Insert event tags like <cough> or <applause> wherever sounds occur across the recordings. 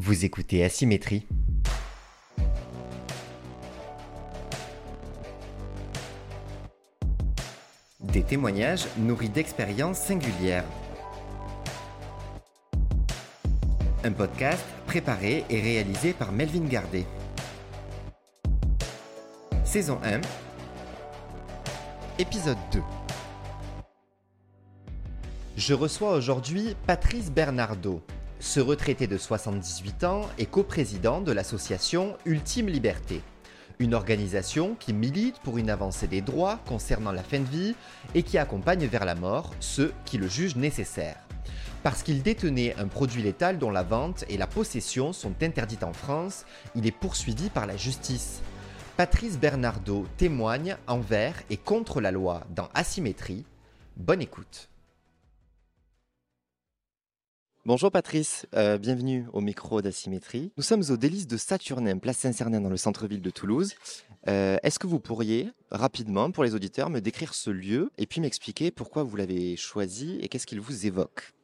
Vous écoutez Asymétrie. Des témoignages nourris d'expériences singulières. Un podcast préparé et réalisé par Melvin Gardet. Saison 1. Épisode 2. Je reçois aujourd'hui Patrice Bernardo. Ce retraité de 78 ans est coprésident de l'association Ultime Liberté, une organisation qui milite pour une avancée des droits concernant la fin de vie et qui accompagne vers la mort ceux qui le jugent nécessaire. Parce qu'il détenait un produit létal dont la vente et la possession sont interdites en France, il est poursuivi par la justice. Patrice Bernardo témoigne envers et contre la loi dans Asymétrie. Bonne écoute. Bonjour Patrice, euh, bienvenue au micro d'Asymétrie. Nous sommes au délice de Saturnin, place Saint-Cernin dans le centre-ville de Toulouse. Euh, Est-ce que vous pourriez rapidement, pour les auditeurs, me décrire ce lieu et puis m'expliquer pourquoi vous l'avez choisi et qu'est-ce qu'il vous évoque?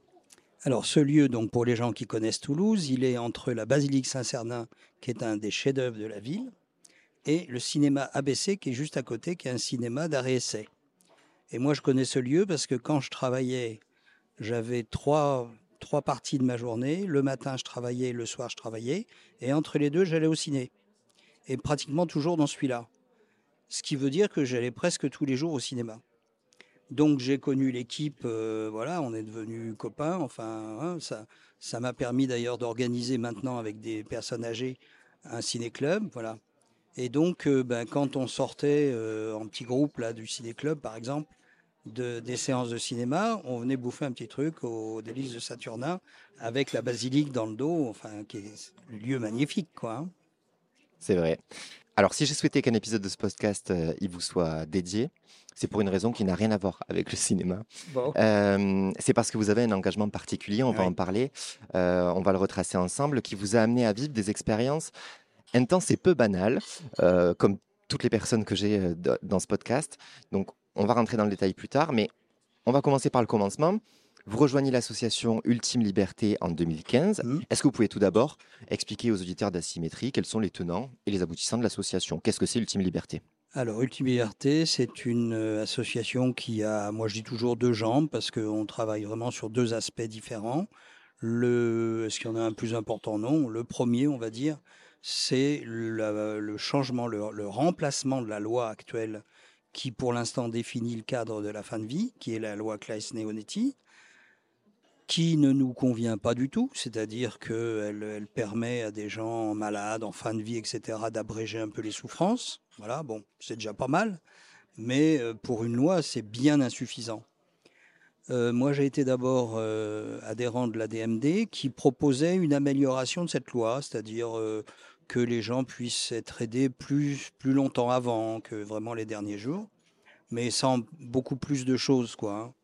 Alors ce lieu, donc pour les gens qui connaissent Toulouse, il est entre la basilique Saint-Cernin, qui est un des chefs-d'œuvre de la ville, et le cinéma ABC, qui est juste à côté, qui est un cinéma d'arrêt-essai. Et moi, je connais ce lieu parce que quand je travaillais, j'avais trois trois parties de ma journée. Le matin, je travaillais, le soir, je travaillais. Et entre les deux, j'allais au ciné. Et pratiquement toujours dans celui-là. Ce qui veut dire que j'allais presque tous les jours au cinéma. Donc j'ai connu l'équipe, euh, voilà, on est devenus copains. Enfin, hein, ça, ça m'a permis d'ailleurs d'organiser maintenant avec des personnes âgées un ciné-club, voilà. Et donc, euh, ben, quand on sortait euh, en petit groupe là du ciné-club, par exemple, de, des séances de cinéma, on venait bouffer un petit truc au délice de Saturnin avec la basilique dans le dos, enfin, qui est un lieu magnifique, quoi. hein. C'est vrai. Alors si j'ai souhaité qu'un épisode de ce podcast euh, il vous soit dédié, c'est pour une raison qui n'a rien à voir avec le cinéma. Bon. Euh, c'est parce que vous avez un engagement particulier, on va en parler, euh, on va le retracer ensemble, qui vous a amené à vivre des expériences intenses et peu banales, comme toutes les personnes que j'ai dans ce podcast. Donc on va rentrer dans le détail plus tard, mais on va commencer par le commencement. Vous rejoignez l'association Ultime Liberté en 2015. Mhm. Est-ce que vous pouvez tout d'abord expliquer aux auditeurs d'Asymétrie quels sont les tenants et les aboutissants de l'association? Qu'est-ce que c'est Ultime Liberté? Alors, Ultime Liberté, c'est une euh, association qui a, moi je dis toujours deux jambes parce qu'on travaille vraiment sur deux aspects différents. Le, est-ce qu'il y en a un plus important? Non. Le premier, on va dire, c'est le, le changement, le, le remplacement de la loi actuelle qui, pour l'instant, définit le cadre de la fin de vie, qui est la loi Claes-Neonetti, qui ne nous convient pas du tout, c'est-à-dire qu'elle elle permet à des gens malades, en fin de vie, etc., d'abréger un peu les souffrances. Voilà, bon, c'est déjà pas mal, mais euh, pour une loi, c'est bien insuffisant. Euh, moi, j'ai été d'abord euh, adhérent de la DMD qui proposait une amélioration de cette loi, c'est-à-dire que les gens puissent être aidés plus, plus longtemps avant que vraiment les derniers jours, mais sans beaucoup plus de choses, quoi. hein.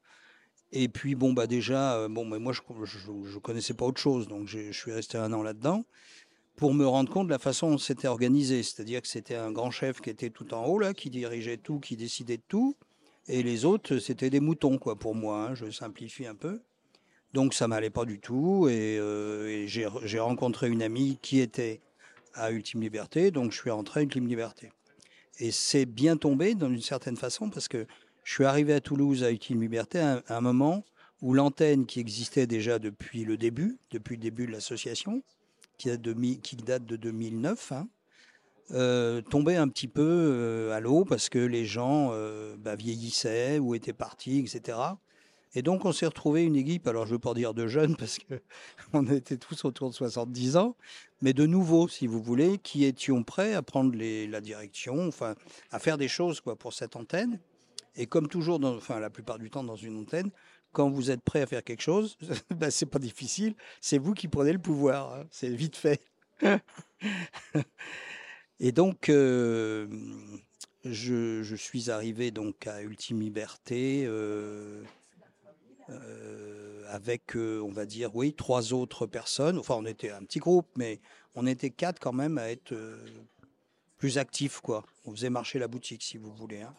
Et puis, bon, bah déjà, euh, bon, mais moi, je ne connaissais pas autre chose, donc je suis resté un an là-dedans pour me rendre compte de la façon dont c'était organisé. C'est-à-dire que c'était un grand chef qui était tout en haut, là, qui dirigeait tout, qui décidait de tout. Et les autres, c'était des moutons, quoi, pour moi. hein, je simplifie un peu. Donc, ça m'allait pas du tout. Et, euh, et j'ai rencontré une amie qui était à Ultime Liberté. Donc, je suis rentré à Ultime Liberté. Et c'est bien tombé, dans une certaine façon, parce que je suis arrivé à Toulouse à Ultime Liberté à un, moment où l'antenne qui existait déjà depuis le début, depuis le début de l'association, qui date de, mi- qui date de 2009, hein, euh, tombait un petit peu euh, à l'eau parce que les gens euh, bah, vieillissaient ou étaient partis, etc. Et donc on s'est retrouvé une équipe, alors je ne veux pas dire de jeunes parce que <laughs> on était tous autour de 70 ans, mais de nouveaux, si vous voulez, qui étions prêts à prendre la direction, enfin à faire des choses quoi pour cette antenne. Et comme toujours, enfin la plupart du temps dans une antenne, quand vous êtes prêt à faire quelque chose, <laughs> ben, c'est pas difficile, c'est vous qui prenez le pouvoir, hein, c'est vite fait. <laughs> Et donc, euh, je, suis arrivé donc à Ultime Liberté euh, avec, euh, on va dire, oui, trois autres personnes. Enfin, on était un petit groupe, mais on était quatre quand même à être euh, plus actifs, quoi. On faisait marcher la boutique, si vous voulez. hein.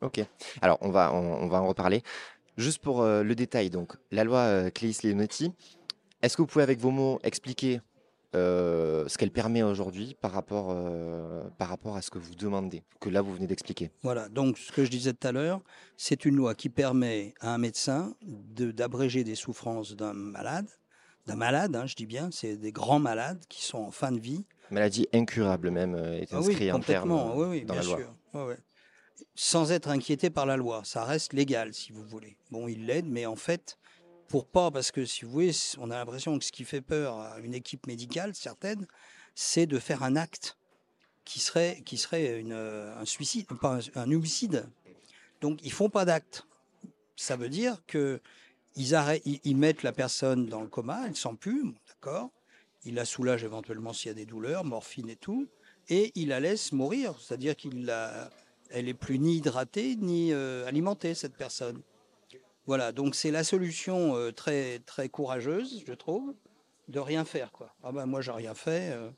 Ok. Alors, on va, on, va en reparler. Juste pour euh, le détail, donc, la loi euh, Claes-Leonetti, est-ce que vous pouvez, avec vos mots, expliquer ce qu'elle permet aujourd'hui par, rapport, par rapport à ce que vous demandez, que là vous venez d'expliquer. Voilà, donc ce que je disais tout à l'heure, c'est une loi qui permet à un médecin d'abréger des souffrances d'un malade, d'un malade, hein, je dis bien, c'est des grands malades qui sont en fin de vie. Maladie incurable même est inscrite ah oui, en termes oui, oui, dans bien la loi. Sûr sans être inquiété par la loi. Ça reste légal, si vous voulez. Bon, il l'aide, mais en fait, pour parce que si vous voulez, on a l'impression que ce qui fait peur à une équipe médicale, certaine, c'est de faire un acte qui serait, qui serait un suicide, pas un, homicide. Donc, ils font pas d'acte. Ça veut dire que ils, arrêtent, mettent la personne dans le coma, elle sent plus, d'accord. Il la soulage éventuellement s'il y a des douleurs, morphine et tout, et il la laisse mourir. C'est-à-dire qu'il la elle est plus ni hydratée ni euh, alimentée, cette personne. Voilà, donc c'est la solution euh, très, très courageuse, je trouve, de rien faire. Quoi. Ah ben moi, j'ai rien fait. Euh,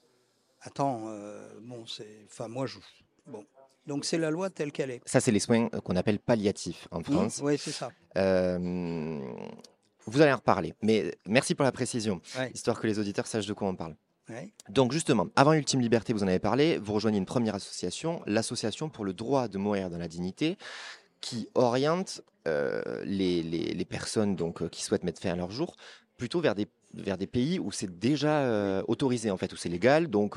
attends, bon, c'est. Enfin, moi, je. Bon. Donc c'est la loi telle qu'elle est. Ça, c'est les soins qu'on appelle palliatifs en mmh, France. oui, c'est ça. vous allez en reparler, mais merci pour la précision, histoire que les auditeurs sachent de quoi on parle. Donc justement, avant Ultime Liberté, vous en avez parlé, vous rejoignez une première association, l'association pour le droit de mourir dans la dignité, qui oriente euh, les, personnes donc, euh, qui souhaitent mettre fin à leur jour plutôt vers des vers des pays où c'est déjà euh, autorisé en fait, où c'est légal, donc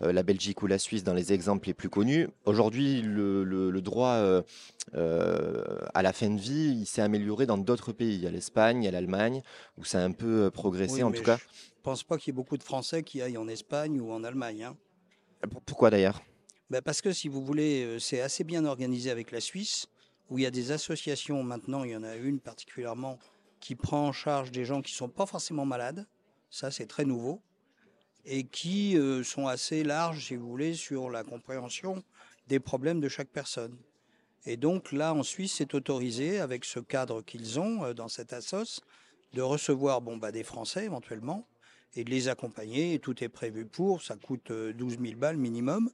la Belgique ou la Suisse dans les exemples les plus connus. Aujourd'hui, le, droit à la fin de vie, il s'est amélioré dans d'autres pays. Il y a l'Espagne, il y a l'Allemagne, où ça a un peu progressé en tout cas pense pas qu'il y ait beaucoup de Français qui aillent en Espagne ou en Allemagne. Hein. Pourquoi d'ailleurs? Ben Parce que si vous voulez, c'est assez bien organisé avec la Suisse, où il y a des associations maintenant, il y en a une particulièrement qui prend en charge des gens qui ne sont pas forcément malades, ça c'est très nouveau, et qui euh, sont assez larges, si vous voulez, sur la compréhension des problèmes de chaque personne. Et donc là, en Suisse, c'est autorisé, avec ce cadre qu'ils ont euh, dans cette assoce, de recevoir bon, bah, des Français éventuellement, et de les accompagner. tout est prévu pour, ça coûte 12 euh, 000 balles minimum.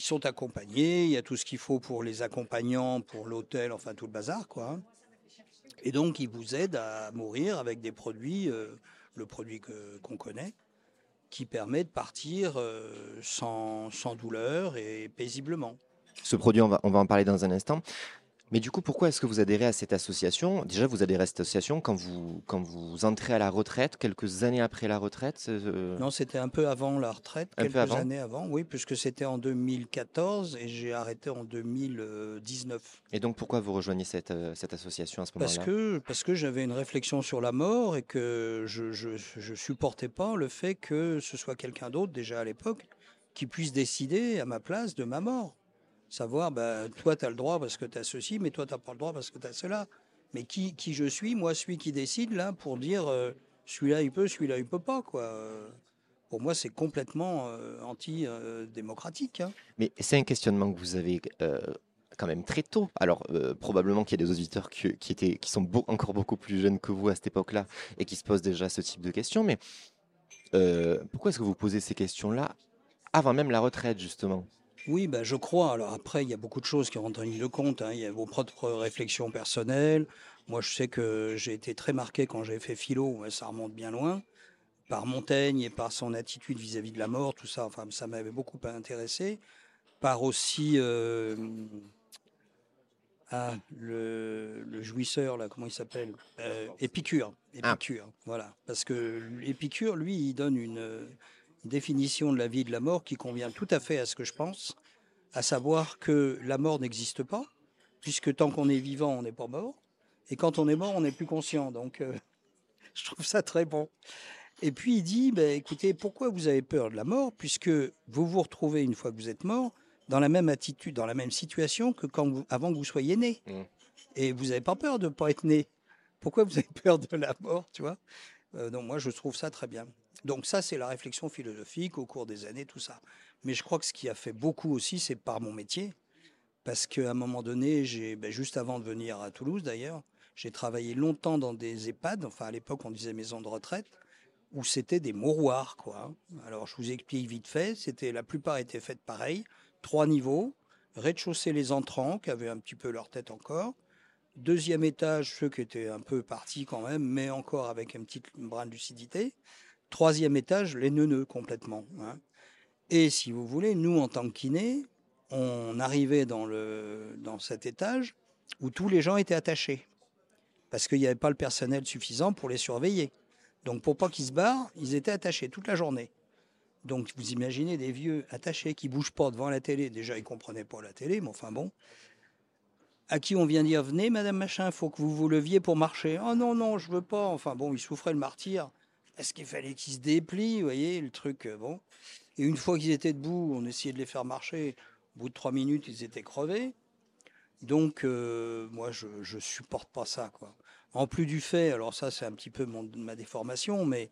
Ils sont accompagnés, il y a tout ce qu'il faut pour les accompagnants, pour l'hôtel, enfin tout le bazar, quoi. Et donc, ils vous aident à mourir avec des produits, euh, le produit qu'on connaît, qui permet de partir euh, sans, sans, douleur et paisiblement. Ce produit, on va, on va en parler dans un instant. Mais du coup, pourquoi est-ce que vous adhérez à cette association? Déjà, vous adhérez à cette association quand vous, quand vous entrez à la retraite, quelques années après la retraite euh Non, c'était un peu avant la retraite, quelques années avant, oui, puisque c'était en 2014 et j'ai arrêté en 2019. Et donc, pourquoi vous rejoignez cette, euh, cette association à ce moment-là? Parce que, parce que j'avais une réflexion sur la mort et que je ne supportais pas le fait que ce soit quelqu'un d'autre, déjà à l'époque, qui puisse décider à ma place de ma mort. Savoir, ben, toi, tu as le droit parce que tu as ceci, mais toi, tu n'as pas le droit parce que tu as cela. Mais qui, qui je suis? Moi, celui qui décide, là, pour dire euh, celui-là, il peut, celui-là, il peut pas, quoi. Pour moi, c'est complètement euh, anti-démocratique. Hein. Mais c'est un questionnement que vous avez euh, quand même très tôt. Alors, probablement qu'il y a des auditeurs qui étaient, qui sont encore beaucoup plus jeunes que vous à cette époque-là et qui se posent déjà ce type de questions. Mais pourquoi est-ce que vous posez ces questions-là avant même la retraite, justement? Oui, bah, je crois. Alors après, il y a beaucoup de choses qui rentrent en ligne de compte. Hein. Il y a vos propres réflexions personnelles. Moi, je sais que j'ai été très marqué quand j'ai fait philo, ça remonte bien loin, par Montaigne et par son attitude vis-à-vis de la mort, tout ça. Enfin, ça m'avait beaucoup intéressé. Par aussi euh, ah, le, jouisseur, là, comment il s'appelle? Euh, Épicure. Ah. Épicure, voilà. Parce que Épicure, lui, il donne une définition de la vie et de la mort qui convient tout à fait à ce que je pense, à savoir que la mort n'existe pas, puisque tant qu'on est vivant, on n'est pas mort, et quand on est mort, on n'est plus conscient. Donc, euh, <laughs> je trouve ça très bon. Et puis il dit, bah, écoutez, pourquoi vous avez peur de la mort, puisque vous vous retrouvez une fois que vous êtes mort dans la même attitude, dans la même situation que quand vous, avant que vous soyez né. Mmh. Et vous n'avez pas peur de ne pas être né. Pourquoi vous avez peur de la mort, tu vois? Euh, Donc moi, je trouve ça très bien. Donc ça, c'est la réflexion philosophique au cours des années, tout ça. Mais je crois que ce qui a fait beaucoup aussi, c'est par mon métier. Parce qu'à un moment donné, ben, juste avant de venir à Toulouse d'ailleurs, j'ai travaillé longtemps dans des EHPAD, enfin à l'époque on disait maison de retraite, où c'était des mouroirs, quoi. Alors je vous explique vite fait, c'était la plupart étaient faites pareil, trois niveaux, rez-de-chaussée les entrants qui avaient un petit peu leur tête encore, deuxième étage ceux qui étaient un peu partis quand même, mais encore avec un petit brin de lucidité, Troisième étage, les neuneux complètement. hein. Et si vous voulez, nous, en tant que kinés, on arrivait dans, le, dans cet étage où tous les gens étaient attachés. Parce qu'il n'y avait pas le personnel suffisant pour les surveiller. Donc pour pas qu'ils se barrent, ils étaient attachés toute la journée. Donc vous imaginez des vieux attachés qui bougent pas devant la télé. Déjà, ils comprenaient pas la télé, mais enfin bon. À qui on vient dire venez, Madame Machin, faut que vous vous leviez pour marcher. Oh non non, je veux pas. Enfin bon, ils souffraient le martyr. Est-ce qu'il fallait qu'ils se déplient, vous voyez, le truc euh, bon. Et une fois qu'ils étaient debout, on essayait de les faire marcher. Au bout de trois minutes, ils étaient crevés. Donc euh, moi, je, je supporte pas ça, quoi. En plus du fait, alors ça, c'est un petit peu mon- ma déformation, mais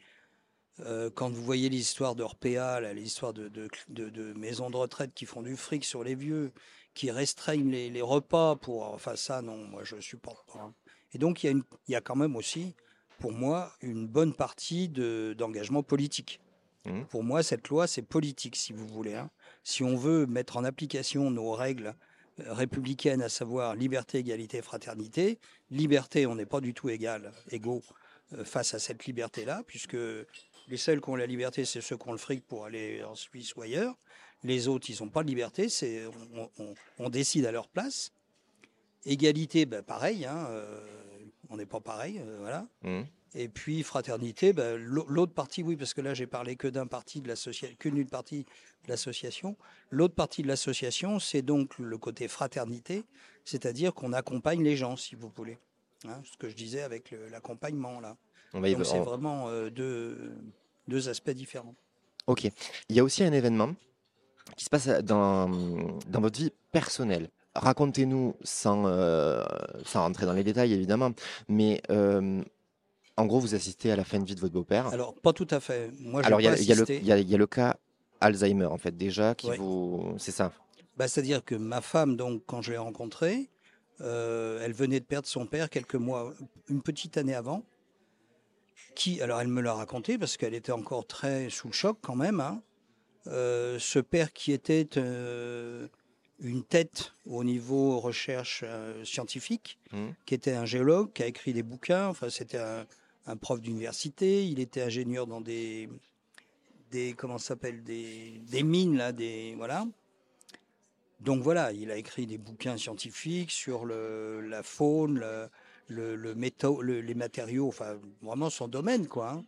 euh, quand vous voyez l'histoire d'Orpea, l'histoire de, de, de- de maisons de retraite qui font du fric sur les vieux, qui restreignent les, les repas pour. Enfin, ça, non, moi, je supporte pas. hein. Et donc, il y, il y a quand même aussi, pour moi, une bonne partie de- d'engagement politique. Mhm. Pour moi, cette loi, c'est politique, si vous voulez. hein. Si on veut mettre en application nos règles euh, républicaines, à savoir liberté, égalité, fraternité, liberté, on n'est pas du tout égal, égaux euh, face à cette liberté-là, puisque les seuls qui ont la liberté, c'est ceux qui ont le fric pour aller en Suisse ou ailleurs. Les autres, ils n'ont pas de liberté, c'est on, on- on décide à leur place. Égalité, ben, pareil, hein, euh, on n'est pas pareil, euh, voilà. Mhm. Et puis fraternité, l'au- l'autre partie, oui, parce que là j'ai parlé que d'un parti de que d'une partie de l'association. L'autre partie de l'association, c'est donc le côté fraternité, c'est-à-dire qu'on accompagne les gens, si vous voulez. Hein, ce que je disais avec l'accompagnement là. On va Donc c'est vraiment euh, deux, deux aspects différents. Ok. Il y a aussi un événement qui se passe dans, dans votre vie personnelle. Racontez-nous, sans, euh, sans rentrer dans les détails évidemment, mais euh, en gros, vous assistez à la fin de vie de votre beau-père. Alors pas tout à fait. Moi, Alors, il y, y y y a le cas Alzheimer, en fait, déjà, qui vous. C'est ça. Bah, C'est-à-dire que ma femme, donc, quand je l'ai rencontrée, euh, elle venait de perdre son père quelques mois, une petite année avant. Qui, alors elle me l'a raconté parce qu'elle était encore très sous le choc quand même. hein. Euh, ce père qui était euh, une tête au niveau recherche euh, scientifique, Mhm. qui était un géologue, qui a écrit des bouquins. Enfin, c'était un, un prof d'université. Il était ingénieur dans des, des comment s'appelle, des, des mines là, des voilà. Donc voilà, il a écrit des bouquins scientifiques sur le, la faune, le, le, le métaux- le- les matériaux, enfin vraiment son domaine quoi. hein.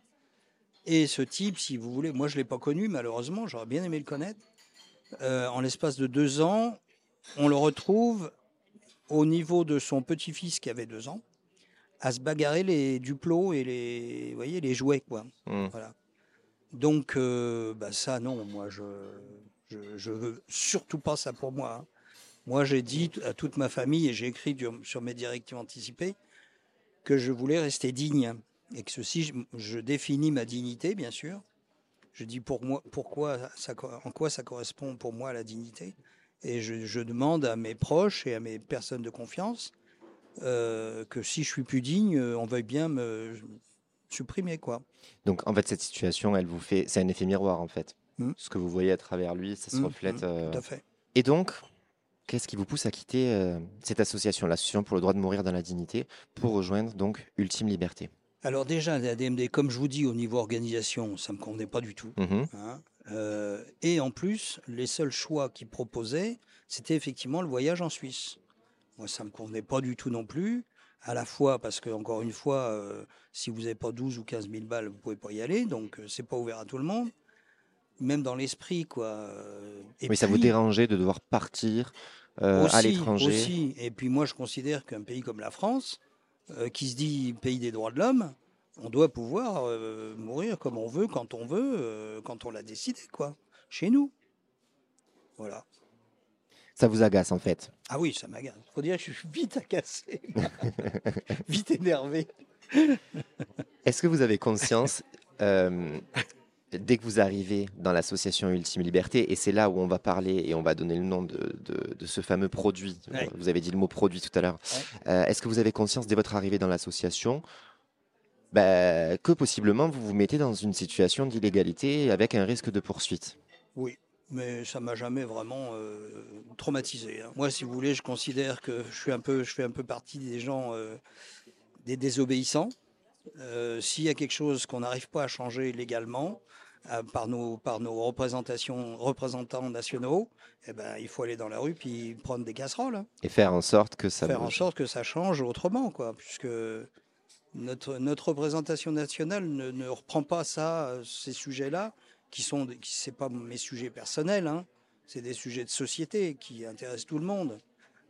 Et ce type, si vous voulez, moi je l'ai pas connu malheureusement, j'aurais bien aimé le connaître. Euh, en l'espace de deux ans, on le retrouve au niveau de son petit-fils qui avait deux ans, à se bagarrer les duplos et les, vous voyez, les jouets quoi. Mhm. Voilà. Donc, euh, bah ça, non, moi, je, je, je veux surtout pas ça pour moi. hein. Moi, j'ai dit à toute ma famille, et j'ai écrit du- sur mes directives anticipées, que je voulais rester digne. Et que ceci, je, je définis ma dignité, bien sûr. Je dis pour moi, pourquoi ça, en quoi ça correspond pour moi à la dignité. Et je, je demande à mes proches et à mes personnes de confiance euh, que si je suis plus digne, on veuille bien me supprimer, quoi. Donc, en fait, cette situation, elle vous fait. C'est un effet miroir, en fait. Mhm. Ce que vous voyez à travers lui, ça se Mhm, reflète. mhm, euh, Tout à fait. Et donc, qu'est-ce qui vous pousse à quitter euh, cette association, l'association pour le droit de mourir dans la dignité, pour rejoindre donc Ultime Liberté? Alors déjà, la DMD, comme je vous dis, au niveau organisation, ça ne me convenait pas du tout. Mhm. hein. Euh, et en plus, les seuls choix qu'ils proposaient, c'était effectivement le voyage en Suisse. Moi, ça ne me convenait pas du tout non plus. À la fois parce que, encore une fois, euh, si vous n'avez pas 12 ou 15 000 balles, vous ne pouvez pas y aller. Donc, euh, c'est pas ouvert à tout le monde. Même dans l'esprit, quoi. Euh, Et Oui, ça vous dérangeait de devoir partir à l'étranger aussi. Et puis moi, je considère qu'un pays comme la France, euh, qui se dit pays des droits de l'homme, on doit pouvoir euh, mourir comme on veut, quand on veut, euh, quand on l'a décidé, quoi. Chez nous. Voilà. Ça vous agace, en fait? Ah oui, ça m'agace. Faut dire que je suis vite agacé, <laughs> vite énervé. Est-ce que vous avez conscience, dès que vous arrivez dans l'association Ultime Liberté, et c'est là où on va parler et on va donner le nom de, de- de ce fameux produit, Ouais. vous avez dit le mot produit tout à l'heure, Euh, est-ce que vous avez conscience dès votre arrivée dans l'association bah, que possiblement vous vous mettez dans une situation d'illégalité avec un risque de poursuite? Oui, mais ça m'a jamais vraiment euh, traumatisé. hein. Moi, si vous voulez, je considère que je suis un peu, je fais un peu partie des gens, euh, des désobéissants. S'il y a quelque chose qu'on n'arrive pas à changer légalement par, nos, par nos représentations, représentants nationaux, eh ben, il faut aller dans la rue puis prendre des casseroles. hein. Et faire en sorte que ça Faire en sorte que ça change autrement, quoi, puisque notre, notre représentation nationale ne, ne reprend pas ça, euh, ces sujets-là, qui sont, qui c'est pas mes sujets personnels, hein, c'est des sujets de société qui intéressent tout le monde.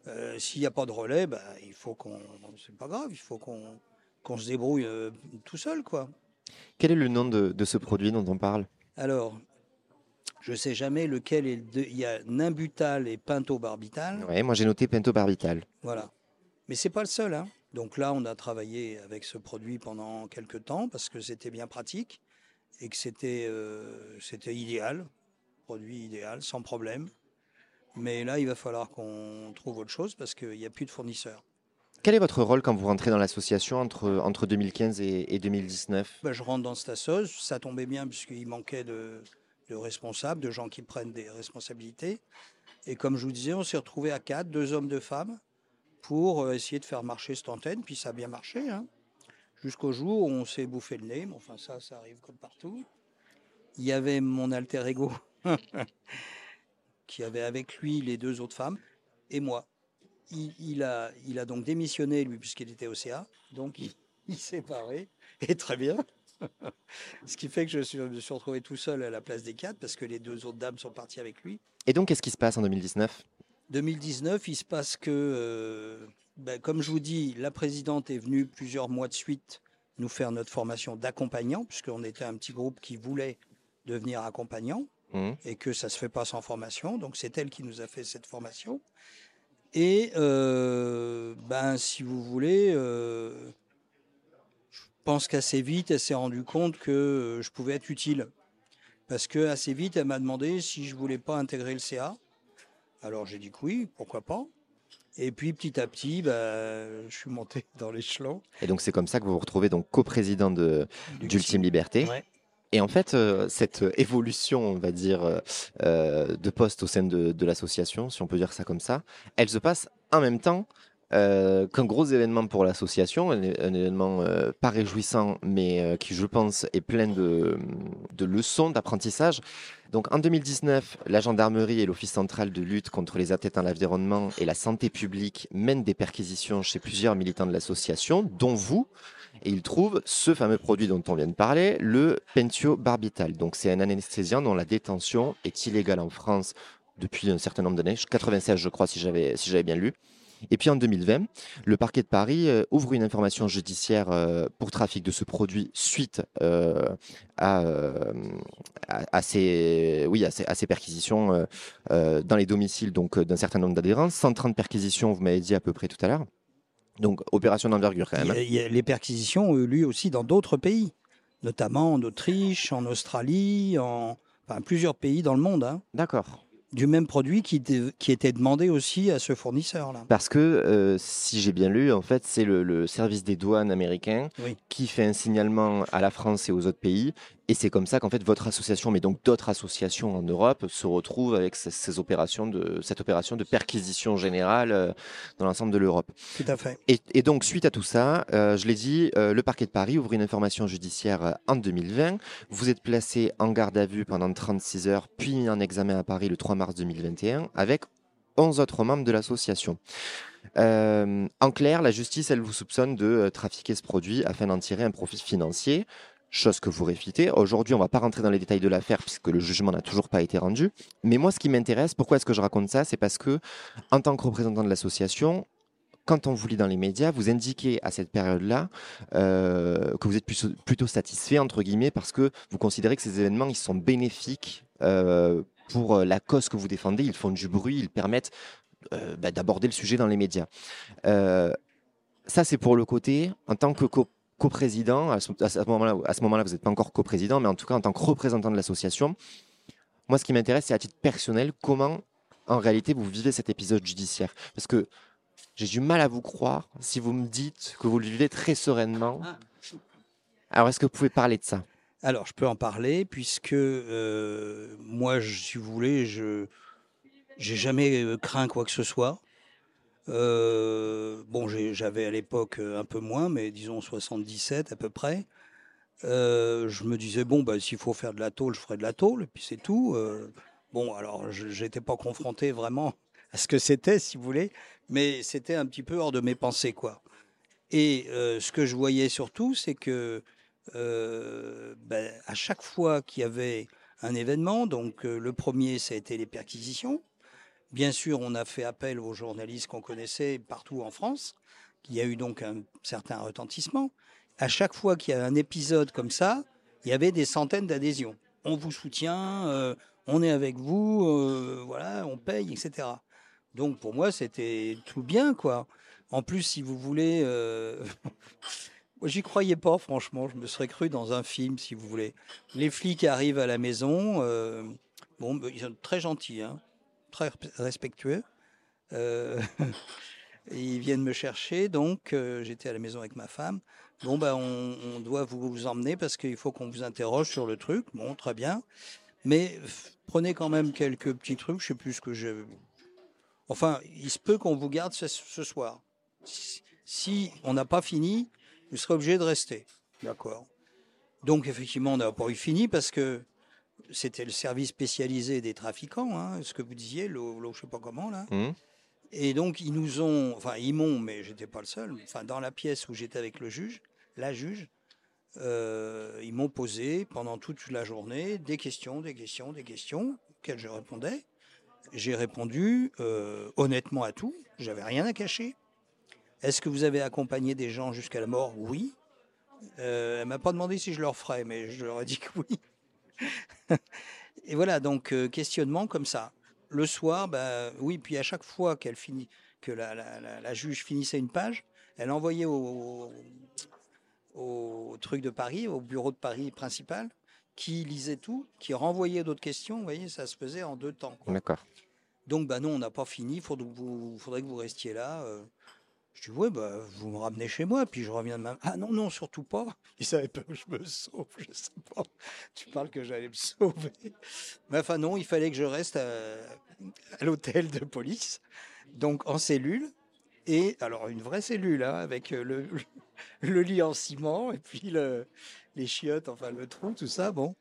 Euh, S'il n'y a pas de relais, bah, il faut qu'on, c'est pas grave, il faut qu'on qu'on se débrouille euh, tout seul, quoi. Quel est le nom de, de ce produit dont on parle? Alors, je sais jamais lequel est le Il y a Nimbutal et Pentobarbital. Ouais, moi j'ai noté pentobarbital. Voilà. Mais c'est pas le seul. hein. Donc là, on a travaillé avec ce produit pendant quelques temps parce que c'était bien pratique et que c'était euh, c'était idéal, produit idéal, sans problème. Mais là, il va falloir qu'on trouve autre chose parce qu'il n'y a plus de fournisseurs. Quel est votre rôle quand vous rentrez dans l'association entre, entre 2015 et, et 2019 Ben, je rentre dans cette assos, ça tombait bien puisqu'il manquait de, de responsables, de gens qui prennent des responsabilités. Et comme je vous disais, on s'est retrouvés à quatre, deux hommes, deux femmes, pour euh, essayer de faire marcher cette antenne. Puis ça a bien marché, hein. jusqu'au jour où on s'est bouffé le nez. Mais enfin, ça, ça arrive comme partout. Il y avait mon alter ego, <laughs> qui avait avec lui les deux autres femmes, et moi. Il, il a, il a donc démissionné, lui, puisqu'il était au CA. Donc, il, <laughs> il s'est barré. Et très bien. <laughs> Ce qui fait que je, suis- je me suis retrouvé tout seul à la place des quatre parce que les deux autres dames sont parties avec lui. Et donc qu'est-ce qui se passe en 2019 2019, il se passe que, euh, ben, comme je vous dis, la présidente est venue plusieurs mois de suite nous faire notre formation d'accompagnant, puisqu'on était un petit groupe qui voulait devenir accompagnant Mhm. et que ça se fait pas sans formation. Donc c'est elle qui nous a fait cette formation. Et euh, ben, si vous voulez, euh, je pense qu'assez vite, elle s'est rendue compte que euh, je pouvais être utile. Parce que assez vite, elle m'a demandé si je voulais pas intégrer le CA. Alors j'ai dit que oui, pourquoi pas. Et puis petit à petit, ben, je suis monté dans l'échelon. Et donc c'est comme ça que vous vous retrouvez donc coprésident de d'Ultime Liberté. Ouais. Et en fait, euh, cette évolution, on va dire, euh, euh, de poste au sein de, l'association, si on peut dire ça comme ça, elle se passe en même temps euh, qu'un gros événement pour l'association, un, événement euh, pas réjouissant, mais euh, qui, je pense, est plein de, de leçons, d'apprentissage. Donc en 2019, la gendarmerie et l'Office central de lutte contre les atteintes à l'environnement et la santé publique mènent des perquisitions chez plusieurs militants de l'association, dont vous, et ils trouvent ce fameux produit dont on vient de parler, le pentiobarbital. Donc c'est un anesthésiant dont la détention est illégale en France depuis un certain nombre d'années, 96 je crois si j'avais bien lu. Et puis en 2020, le parquet de Paris euh, ouvre une information judiciaire euh, pour trafic de ce produit suite euh, à, ces, ces, perquisitions dans les domiciles d'un certain nombre d'adhérents. 130 perquisitions, vous m'avez dit à peu près tout à l'heure. Donc opération d'envergure quand Il même. y hein. a- il y a- les perquisitions ont eu lieu aussi dans d'autres pays, notamment en Autriche, en Australie, en enfin, plusieurs pays dans le monde, hein, D'accord. du même produit qui, était- qui était demandé aussi à ce fournisseur-là. Parce que, euh, si j'ai bien lu, en fait, c'est le, le service des douanes américain Oui. qui fait un signalement à la France et aux autres pays. Et c'est comme ça qu'en fait, votre association, mais donc d'autres associations en Europe, se retrouvent avec ces, ces opérations de, cette opération de perquisition générale euh, dans l'ensemble de l'Europe. Tout à fait. Et, et donc, suite à tout ça, euh, je l'ai dit, euh, le parquet de Paris ouvre une information judiciaire en 2020. Vous êtes placé en garde à vue pendant 36 heures, puis mis en examen à Paris le 3 mars 2021 avec 11 autres membres de l'association. Euh, en clair, la justice, elle vous soupçonne de trafiquer ce produit afin d'en tirer un profit financier, chose que vous réfutez. Aujourd'hui, on ne va pas rentrer dans les détails de l'affaire puisque le jugement n'a toujours pas été rendu. Mais moi, ce qui m'intéresse, pourquoi est-ce que je raconte ça? C'est parce que, en tant que représentant de l'association, quand on vous lit dans les médias, vous indiquez à cette période-là euh, que vous êtes plutôt, satisfait, entre guillemets, parce que vous considérez que ces événements, ils sont bénéfiques euh, pour euh, la cause que vous défendez, ils font du bruit, ils permettent bah, d'aborder le sujet dans les médias. Ça, c'est pour le côté, en tant que coprésident, à ce, à ce moment-là, vous n'êtes pas encore coprésident, mais en tout cas, en tant que représentant de l'association, moi, ce qui m'intéresse, c'est à titre personnel, comment, en réalité, vous vivez cet épisode judiciaire. Parce que j'ai du mal à vous croire si vous me dites que vous le vivez très sereinement. Alors, est-ce que vous pouvez parler de ça? Alors, je peux en parler puisque euh, moi, je- si vous voulez, je j'ai jamais euh, craint quoi que ce soit. Bon, j'avais à l'époque un peu moins, mais disons 77 à peu près. je me disais, bon, bah, s'il faut faire de la tôle, je ferai de la tôle, et puis c'est tout. bon, alors, je n'étais pas confronté vraiment à ce que c'était, si vous voulez, mais c'était un petit peu hors de mes pensées, quoi. Et ce que je voyais surtout, c'est que ben, à chaque fois qu'il y avait un événement, donc le premier, ça a été les perquisitions. Bien sûr, on a fait appel aux journalistes qu'on connaissait partout en France, qui y a eu donc un certain retentissement. À chaque fois qu'il y a un épisode comme ça, il y avait des centaines d'adhésions. On vous soutient, on est avec vous, voilà, on paye, etc. Donc pour moi, c'était tout bien, quoi. En plus, si vous voulez, euh... <laughs> j'y croyais pas, franchement. Je me serais cru dans un film, si vous voulez. Les flics arrivent à la maison. Euh... Bon, bah, ils sont très gentils, hein, très respectueux. Euh... <laughs> ils viennent me chercher, donc euh, j'étais à la maison avec ma femme. Bon, ben, on, doit vous emmener parce qu'il faut qu'on vous interroge sur le truc. Bon, très bien. Mais prenez quand même quelques petits trucs. Je sais plus ce que j'ai Enfin, il se peut qu'on vous garde ce, soir. Si, on n'a pas fini, vous serez obligé de rester. D'accord. Donc, effectivement, on n'a pas eu fini parce que c'était le service spécialisé des trafiquants, hein, ce que vous disiez, l'eau, je sais pas comment, là. Mmh. Et donc, ils nous ont, enfin, ils m'ont, mais j'étais pas le seul, enfin, dans la pièce où j'étais avec le juge, la juge, euh, ils m'ont posé pendant toute la journée des questions, des questions, des questions, auxquelles je répondais. J'ai répondu euh, honnêtement à tout. J'avais rien à cacher. Est-ce que vous avez accompagné des gens jusqu'à la mort? Oui. Euh, elle m'a pas demandé si je leur ferais, mais je leur ai dit que oui. <laughs> Et voilà, donc euh, questionnement comme ça. Le soir, bah, oui, puis à chaque fois qu'elle finit, que la, la, juge finissait une page, elle envoyait au, au, truc de Paris, au bureau de Paris principal, qui lisait tout, qui renvoyait d'autres questions. Vous voyez, ça se faisait en deux temps. D'accord. Donc, bah non, on n'a pas fini. Il faudrait, faudrait, que vous restiez là. Euh. Je dis, ouais, bah, vous me ramenez chez moi, puis je reviens demain. Ah non, non, surtout pas. <laughs> Il savait pas que je me sauve, je sais pas. Tu parles que j'allais me sauver. Mais enfin, non, il fallait que je reste à, l'hôtel de police, donc en cellule. Et alors, une vraie cellule, hein, avec le, le lit en ciment, et puis le, les chiottes, enfin le trou, tout ça, bon.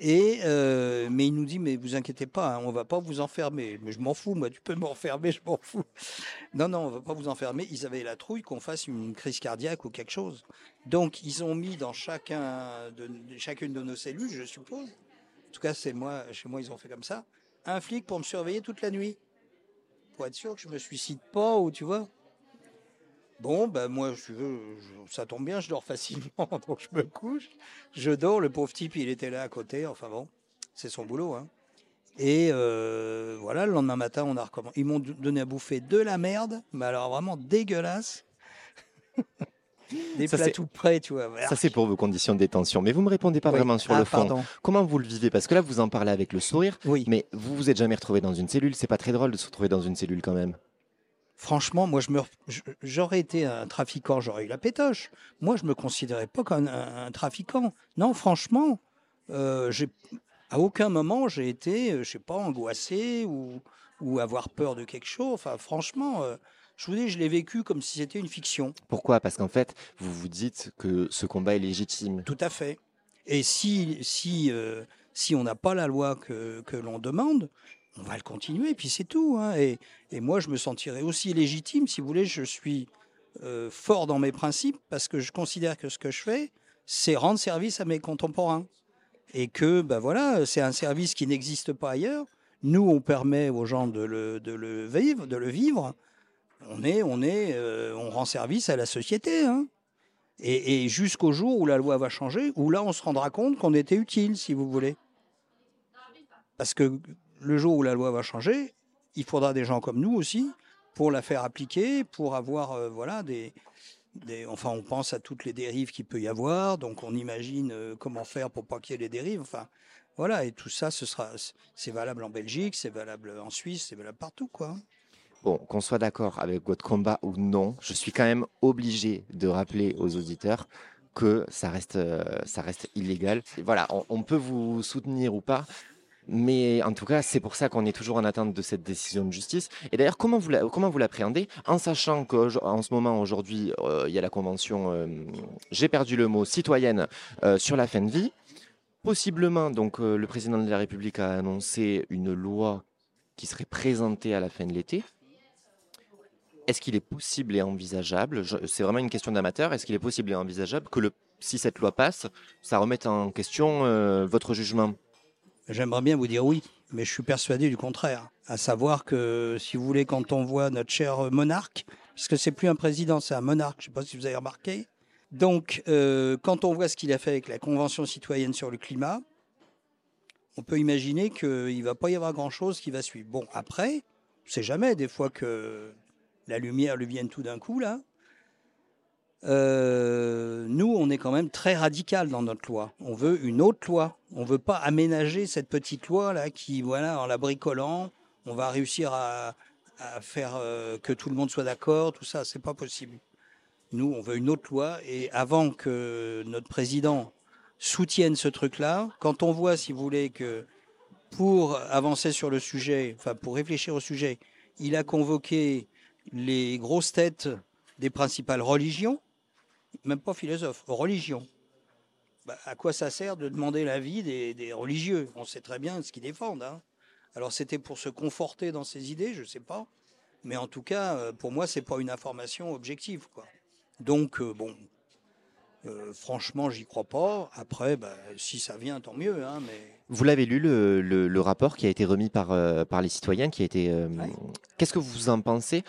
Et euh, mais il nous dit mais vous inquiétez pas, hein, on va pas vous enfermer. Mais je m'en fous, moi, tu peux m'enfermer, <laughs> je m'en fous. Non non, on va pas vous enfermer. Ils avaient la trouille qu'on fasse une crise cardiaque ou quelque chose. Donc ils ont mis dans chacun de chacune de nos cellules, je suppose. En tout cas, c'est moi, chez moi, ils ont fait comme ça. Un flic pour me surveiller toute la nuit, pour être sûr que je me suicide pas ou tu vois. Bon, ben moi, je, ça tombe bien, je dors facilement, <laughs> donc je me couche, je dors, le pauvre type, il était là à côté, enfin bon, c'est son boulot. Hein. Et euh, voilà, le lendemain matin, on a recommencé. Ils m'ont donné à bouffer de la merde, mais alors vraiment dégueulasse. <laughs> Des ça plats tout près, tu vois. Ça, c'est pour vos conditions de détention. Mais vous me répondez pas vraiment sur le ah, fond. Comment vous le vivez? Parce que là, vous en parlez avec le sourire. Oui. Mais vous vous êtes jamais retrouvé dans une cellule. C'est pas très drôle de se retrouver dans une cellule quand même. Franchement, moi, je me, j'aurais été un trafiquant, j'aurais eu la pétoche. Moi, je me considérais pas comme un, trafiquant. Non, franchement, euh, à aucun moment j'ai été, euh, je sais pas, angoissé ou, ou avoir peur de quelque chose. Enfin, franchement, euh, je vous dis, je l'ai vécu comme si c'était une fiction. Pourquoi? Parce qu'en fait, vous vous dites que ce combat est légitime. Tout à fait. Et si, si, si on n'a pas la loi que, que l'on demande, on va le continuer, puis c'est tout. Hein. Et, moi, je me sentirais aussi légitime, si vous voulez, je suis euh, fort dans mes principes, parce que je considère que ce que je fais, c'est rendre service à mes contemporains. Et que, ben voilà, c'est un service qui n'existe pas ailleurs. Nous, on permet aux gens de le, vivre. On est, on est, euh, on rend service à la société. Hein. Et, et jusqu'au jour où la loi va changer, où là, on se rendra compte qu'on était utile, si vous voulez. Parce que le jour où la loi va changer, il faudra des gens comme nous aussi pour la faire appliquer, pour avoir euh, voilà des, enfin on pense à toutes les dérives qu'il peut y avoir, donc on imagine euh, comment faire pour pas qu'il y ait les dérives. Enfin voilà et tout ça ce sera c'est valable en Belgique, c'est valable en Suisse, c'est valable partout quoi. Bon, qu'on soit d'accord avec votre combat ou non, je suis quand même obligé de rappeler aux auditeurs que ça reste, euh, ça reste illégal. voilà, on, peut vous soutenir ou pas, Mais en tout cas, c'est pour ça qu'on est toujours en attente de cette décision de justice. Et d'ailleurs, comment vous comment vous l'appréhendez en sachant qu'en ce moment, aujourd'hui, euh, il y a la convention, euh, j'ai perdu le mot, citoyenne euh, sur la fin de vie. Possiblement, donc le président de la République a annoncé une loi qui serait présentée à la fin de l'été. Est-ce qu'il est possible et envisageable, c'est vraiment une question d'amateur, est-ce qu'il est possible et envisageable que le, si cette loi passe, ça remette en question votre jugement? J'aimerais bien vous dire oui, mais je suis persuadé du contraire. À savoir que, si vous voulez, quand on voit notre cher monarque, parce que c'est plus un président, c'est un monarque, je ne sais pas si vous avez remarqué. Donc, euh, quand on voit ce qu'il a fait avec la Convention citoyenne sur le climat, on peut imaginer qu'il ne va pas y avoir grand-chose qui va suivre. Bon, après, on ne sait jamais, des fois que la lumière lui vienne tout d'un coup, là. Euh, nous, on est quand même très radical dans notre loi. On veut une autre loi. On veut pas aménager cette petite loi là qui, voilà, en la bricolant, on va réussir à, faire euh, que tout le monde soit d'accord. Tout ça, c'est pas possible. Nous, on veut une autre loi. Et avant que notre président soutienne ce truc-là, quand on voit, si vous voulez, que pour avancer sur le sujet, enfin pour réfléchir au sujet, il a convoqué les grosses têtes des principales religions même pas philosophe, religion. Bah, à quoi ça sert de demander l'avis des, des religieux? On sait très bien ce qu'ils défendent. Hein. Alors c'était pour se conforter dans ses idées, je ne sais pas. Mais en tout cas, euh, pour moi, c'est pas une information objective. Quoi. Donc, euh, bon, euh, franchement, j'y crois pas. Après, bah, si ça vient, tant mieux. Hein, mais... Vous l'avez lu, le, le, rapport qui a été remis par, par les citoyens, qui a été. Qu'est-ce que vous en pensez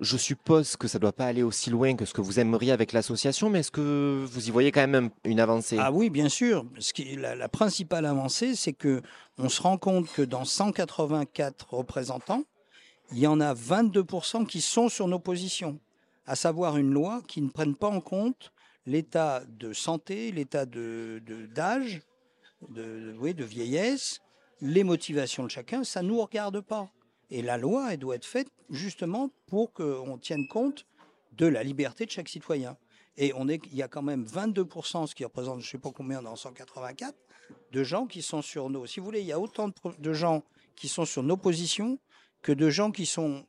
je suppose que ça ne doit pas aller aussi loin que ce que vous aimeriez avec l'association, mais est-ce que vous y voyez quand même une avancée? Ah oui, bien sûr. La, principale avancée, c'est que on se rend compte que dans 184 représentants, il y en a 22% qui sont sur nos positions, à savoir une loi qui ne prenne pas en compte l'état de santé, l'état de, d'âge, de, de, de vieillesse, les motivations de chacun, ça ne nous regarde pas. Et la loi, elle doit être faite justement pour qu'on tienne compte de la liberté de chaque citoyen. Et on est, il y a quand même 22%, ce qui représente je ne sais pas combien dans 184, de gens qui sont sur nos. Si vous voulez, il y a autant de, gens qui sont sur nos positions que de gens qui sont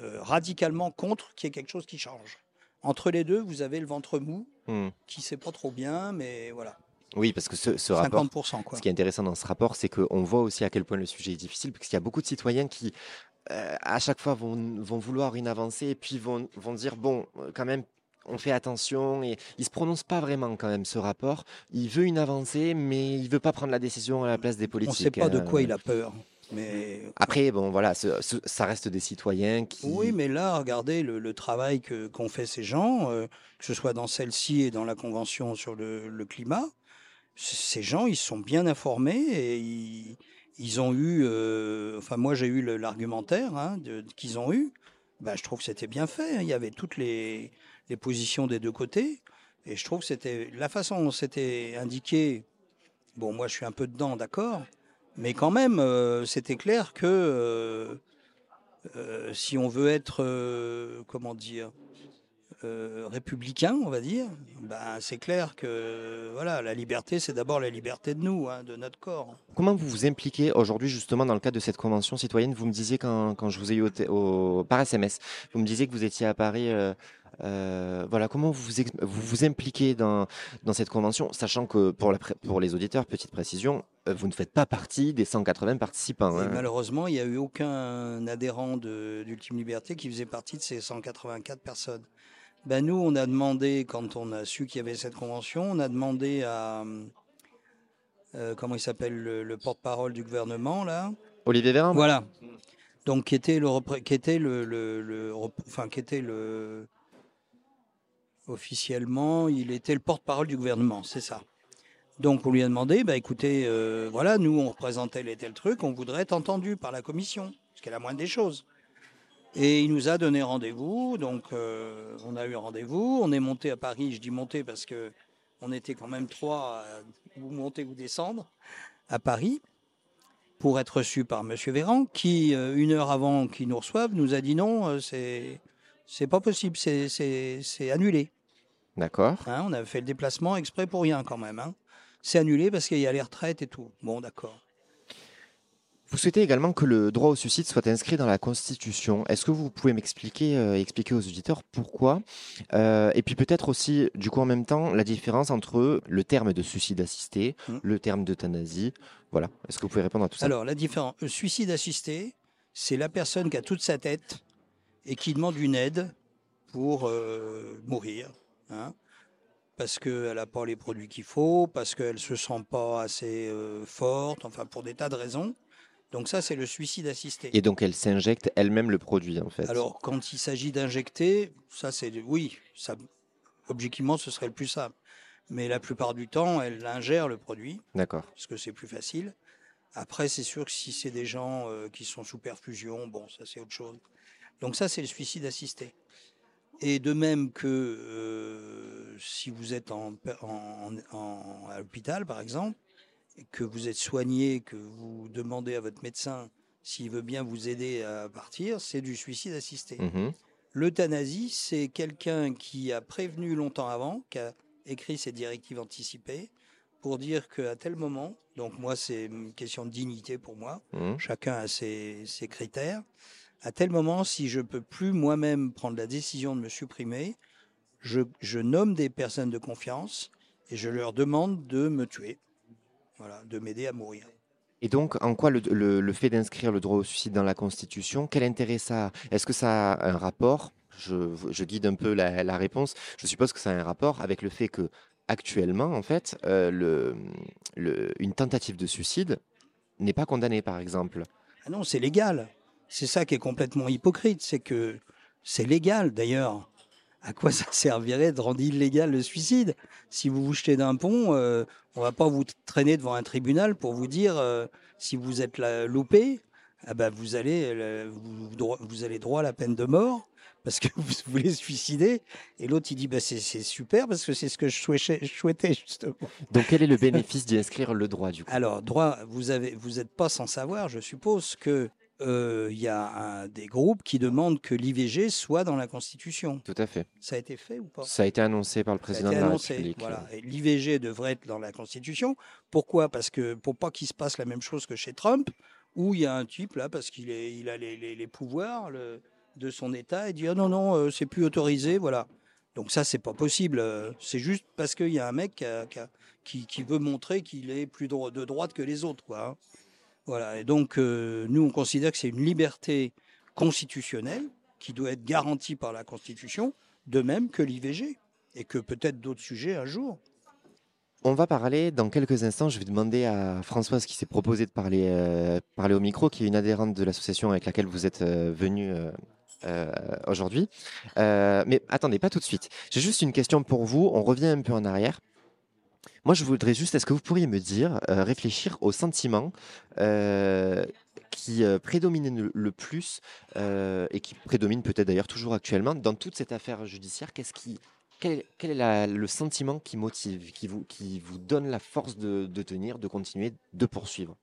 euh, radicalement contre qu'il y ait quelque chose qui change. Entre les deux, vous avez le ventre mou, hmm. qui ne sait pas trop bien, mais voilà. Oui, parce que ce, rapport, ce qui est intéressant dans ce rapport, c'est qu'on voit aussi à quel point le sujet est difficile, parce qu'il y a beaucoup de citoyens qui, euh, à chaque fois, vont, vont, vouloir une avancée et puis vont, vont dire, bon, euh, quand même, on fait attention et il se prononce pas vraiment quand même ce rapport. Il veut une avancée, mais il veut pas prendre la décision à la place des politiques. On ne sait pas de quoi euh. il a peur. Mais après, bon, voilà, ça reste des citoyens qui. Oui, mais là, regardez le, travail que qu'ont fait ces gens, que ce soit dans celle-ci et dans la convention sur le, le climat ces gens, ils sont bien informés et ils, ont eu, euh, enfin moi j'ai eu l'argumentaire hein, qu'ils ont eu. Bah, je trouve que c'était bien fait. Hein. Il y avait toutes les, positions des deux côtés. Et je trouve que c'était la façon dont c'était indiqué. Bon, moi je suis un peu dedans, d'accord. Mais quand même, euh, c'était clair que euh, si on veut être, comment dire, euh, républicain, on va dire, ben, c'est clair que voilà, la liberté, c'est d'abord la liberté de nous, hein, de notre corps. Comment vous vous impliquez aujourd'hui justement dans le cadre de cette convention citoyenne? Vous me disiez quand, quand je vous ai eu au, par SMS, vous me disiez que vous étiez à Paris. Euh, euh, voilà, comment vous vous, vous, impliquez dans, dans, cette convention, sachant que pour, la, pour les auditeurs, petite précision, vous ne faites pas partie des 180 participants. Hein. Malheureusement, il n'y a eu aucun adhérent d'Ultime Liberté qui faisait partie de ces 184 personnes ben Nous, on a demandé, quand on a su qu'il y avait cette convention, on a demandé à. Euh, comment il s'appelle le, porte-parole du gouvernement, là Olivier Véran Voilà. Donc, qui était le. Qui était le, le, enfin, qui était le. Officiellement, il était le porte-parole du gouvernement, c'est ça. Donc, on lui a demandé bah, écoutez, euh, voilà, nous, on représentait les tel truc, on voudrait être entendu par la commission, ce qui est la moindre des choses. Et il nous a donné rendez-vous, donc euh, on a eu rendez-vous, on est monté à Paris, je dis monter parce que on était quand même trois, vous monter ou descendre, à Paris, pour être reçu par M. Véran, qui, euh, une heure avant qu'il nous reçoive, nous a dit non, euh, c'est, c'est pas possible, c'est, c'est, annulé. D'accord. Hein, on avait fait le déplacement exprès pour rien quand même. Hein. C'est annulé parce qu'il y a les retraites et tout. Bon, d'accord. Vous souhaitez également que le droit au suicide soit inscrit dans la Constitution. Est-ce que vous pouvez m'expliquer, euh, expliquer aux auditeurs pourquoi euh, Et puis peut-être aussi, du coup, en même temps, la différence entre le terme de suicide assisté, Mm. le terme d'euthanasie. Voilà. Est-ce que vous pouvez répondre à tout ça? Alors, la différence, le suicide assisté, c'est la personne qui a toute sa tête et qui demande une aide pour euh, mourir. hein, parce qu'elle n'a pas les produits qu'il faut, parce qu'elle ne se sent pas assez euh, forte, enfin pour des tas de raisons. Donc ça, c'est le suicide assisté. Et donc elle s'injecte elle-même le produit, en fait. Alors, quand il s'agit d'injecter, ça c'est oui, ça, objectivement, ce serait le plus simple. Mais la plupart du temps, elle ingère le produit D'accord. parce que c'est plus facile. Après, c'est sûr que si c'est des gens euh, qui sont sous perfusion, bon, ça c'est autre chose. Donc ça, c'est le suicide assisté. Et de même que euh, si vous êtes en, en- en- à l'hôpital, par exemple, que vous êtes soigné, que vous demandez à votre médecin s'il veut bien vous aider à partir, c'est du suicide assisté. Mhm. L'euthanasie, c'est quelqu'un qui a prévenu longtemps avant, qui a écrit ses directives anticipées pour dire qu'à tel moment, donc moi c'est une question de dignité pour moi, Mhm. chacun a ses, ses critères, à tel moment, si je peux plus moi-même prendre la décision de me supprimer, je, je nomme des personnes de confiance et je leur demande de me tuer, voilà, de m'aider à mourir. Et donc, en quoi le, le- le fait d'inscrire le droit au suicide dans la Constitution, quel intérêt ça a? Est-ce que ça a un rapport? Je, je guide un peu la, la réponse. Je suppose que ça a un rapport avec le fait que actuellement, en fait, euh, le, le- une tentative de suicide n'est pas condamnée, par exemple. Ah non, c'est légal. C'est ça qui est complètement hypocrite, c'est que c'est légal d'ailleurs. À quoi ça servirait de rendre illégal le suicide? Si vous vous jetez d'un pont, euh, on va pas vous traîner devant un tribunal pour vous dire euh, si vous êtes là, loupé, ah ben vous allez euh, vous, allez droit à la peine de mort parce que <laughs> vous voulez suicider. Et l'autre il dit bah, c'est super parce que c'est ce que je souhaitais, je souhaitais justement. Donc, quel est le <laughs> bénéfice d'y inscrire le droit, du coup? Alors, droit, vous avez, vous n'êtes pas sans savoir, je suppose, que euh, il y a un- des groupes qui demandent que l'IVG soit dans la Constitution. Tout à fait. Ça a été fait ou pas? Ça a été annoncé par le président de la annoncé, République. Voilà. L'IVG devrait être dans la Constitution. Pourquoi? Parce que pour pas qu'il se passe la même chose que chez Trump, où il y a un type là, parce qu'il il a les, les- les pouvoirs le- de son État, et dit ah non non, euh, c'est plus autorisé, voilà. Donc ça c'est pas possible. euh, C'est juste parce qu'il y a un mec qui, a- qui a- qui- qui veut montrer qu'il est plus de droite que les autres, quoi. hein. Voilà. Et donc euh, nous on considère que c'est une liberté constitutionnelle qui doit être garantie par la Constitution, de même que l'IVG et que peut-être d'autres sujets un jour. On va parler dans quelques instants. Je vais demander à Françoise qui s'est proposée de parler, euh, parler au micro, qui est une adhérente de l'association avec laquelle vous êtes euh, euh, aujourd'hui. Mais attendez, pas tout de suite. J'ai juste une question pour vous. On revient un peu en arrière. Moi, je voudrais juste, est-ce que vous pourriez me dire, euh, réfléchir aux sentiments euh, qui euh, prédominent le, plus euh, et qui prédominent peut-être d'ailleurs toujours actuellement dans toute cette affaire judiciaire? Qu'est-ce qui, quel, est- le sentiment qui motive, qui vous, qui vous donne la force de, de tenir, de continuer, de poursuivre?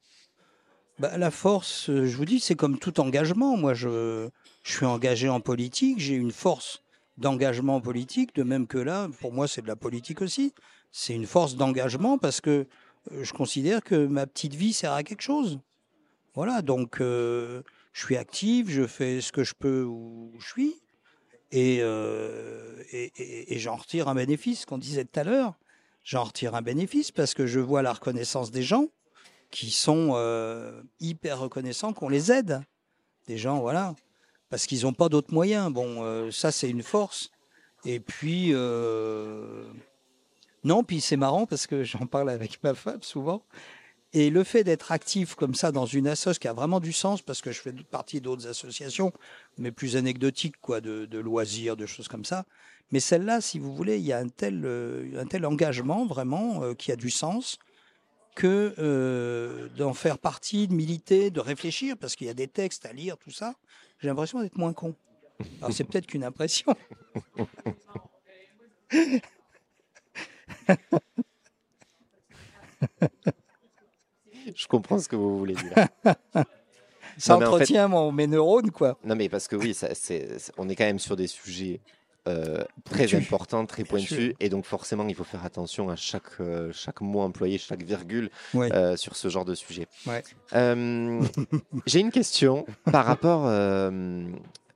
Bah, la force, euh, je vous dis, c'est comme tout engagement. Moi, je, je suis engagé en politique, j'ai une force d'engagement politique, de même que là, pour moi, c'est de la politique aussi. C'est une force d'engagement parce que euh, je considère que ma petite vie sert à quelque chose. Voilà, donc euh, je suis actif, je fais ce que je peux où je suis, et, euh, j'en retire un bénéfice, qu'on disait tout à l'heure. J'en retire un bénéfice parce que je vois la reconnaissance des gens qui sont hyper reconnaissants qu'on les aide. Des gens, voilà, parce qu'ils n'ont pas d'autres moyens. Bon, ça c'est une force. Et puis, non, puis c'est marrant parce que j'en parle avec ma femme souvent. Et le fait d'être actif comme ça dans une association qui a vraiment du sens, parce que je fais partie d'autres associations, mais plus anecdotiques, quoi, de, loisirs, de choses comme ça. Mais celle-là, si vous voulez, il y a un tel, euh, un tel engagement vraiment euh, qui a du sens que euh, d'en faire partie, de militer, de réfléchir, parce qu'il y a des textes à lire, tout ça, j'ai l'impression d'être moins con. Alors c'est peut-être qu'une impression. <laughs> Je comprends <laughs> ce que vous voulez dire. <laughs> Ça Non, mais en fait- entretient mon- mes neurones, quoi. non, mais parce que oui, ça, on est quand même sur des sujets euh, très important, très pointu, et donc forcément, il faut faire attention à chaque, euh, chaque mot employé, chaque virgule euh, sur ce genre de sujet. <laughs> J'ai une question par rapport,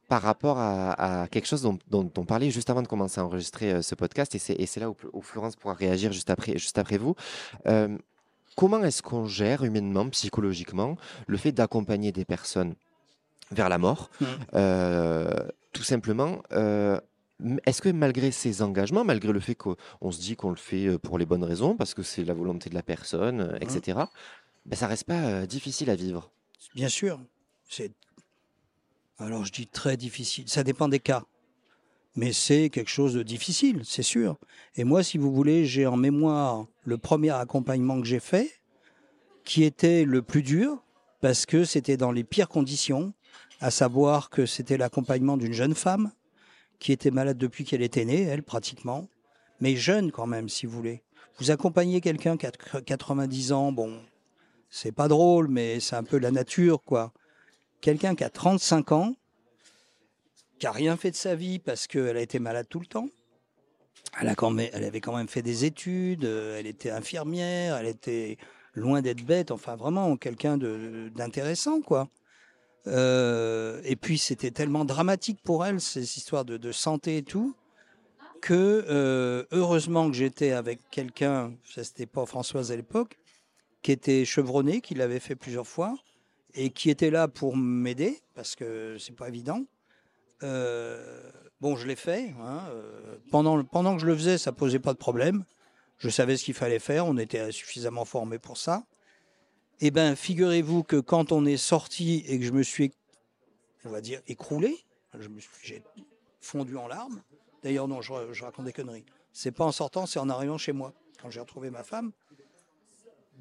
par rapport à, quelque chose dont, on parlait juste avant de commencer à enregistrer ce podcast, et c'est là où, où, Florence pourra réagir juste après, juste après vous. Comment est-ce qu'on gère humainement, psychologiquement, le fait d'accompagner des personnes vers la mort, mmh. tout simplement est-ce que malgré ces engagements, malgré le fait qu'on se dit qu'on le fait euh, pour les bonnes raisons, parce que c'est la volonté de la personne, euh, etc., mmh. ben, ça reste pas euh, difficile à vivre? Bien sûr. C'est alors je dis très difficile. Ça dépend des cas. Mais c'est quelque chose de difficile, c'est sûr. Et moi, si vous voulez, j'ai en mémoire le premier accompagnement que j'ai fait, qui était le plus dur, parce que c'était dans les pires conditions, à savoir que c'était l'accompagnement d'une jeune femme qui était malade depuis qu'elle était née, elle pratiquement, mais jeune quand même, si vous voulez. Vous accompagnez quelqu'un qui a 90 ans, bon, c'est pas drôle, mais c'est un peu la nature, quoi. Quelqu'un qui a 35 ans, qui rien fait de sa vie parce qu'elle a été malade tout le temps. Elle, a quand même, avait quand même fait des études, euh, elle était infirmière, elle était loin d'être bête, enfin vraiment quelqu'un d'intéressant, quoi. Euh, et puis c'était tellement dramatique pour elle, ces histoires de, santé et tout, que euh, heureusement que j'étais avec quelqu'un, c'était pas Françoise à l'époque, qui était chevronné, qui l'avait fait plusieurs fois, et qui était là pour m'aider, parce que c'est pas évident. Euh, bon, je l'ai fait. Hein, pendant, pendant que je le faisais, ça posait pas de problème. Je savais ce qu'il fallait faire, on était suffisamment formés pour ça. Eh bien, figurez-vous que quand on est sorti et que je me suis, on va dire, écroulé, j'ai fondu en larmes. D'ailleurs, non, je, raconte des conneries. C'est pas en sortant, c'est en arrivant chez moi, quand j'ai retrouvé ma femme.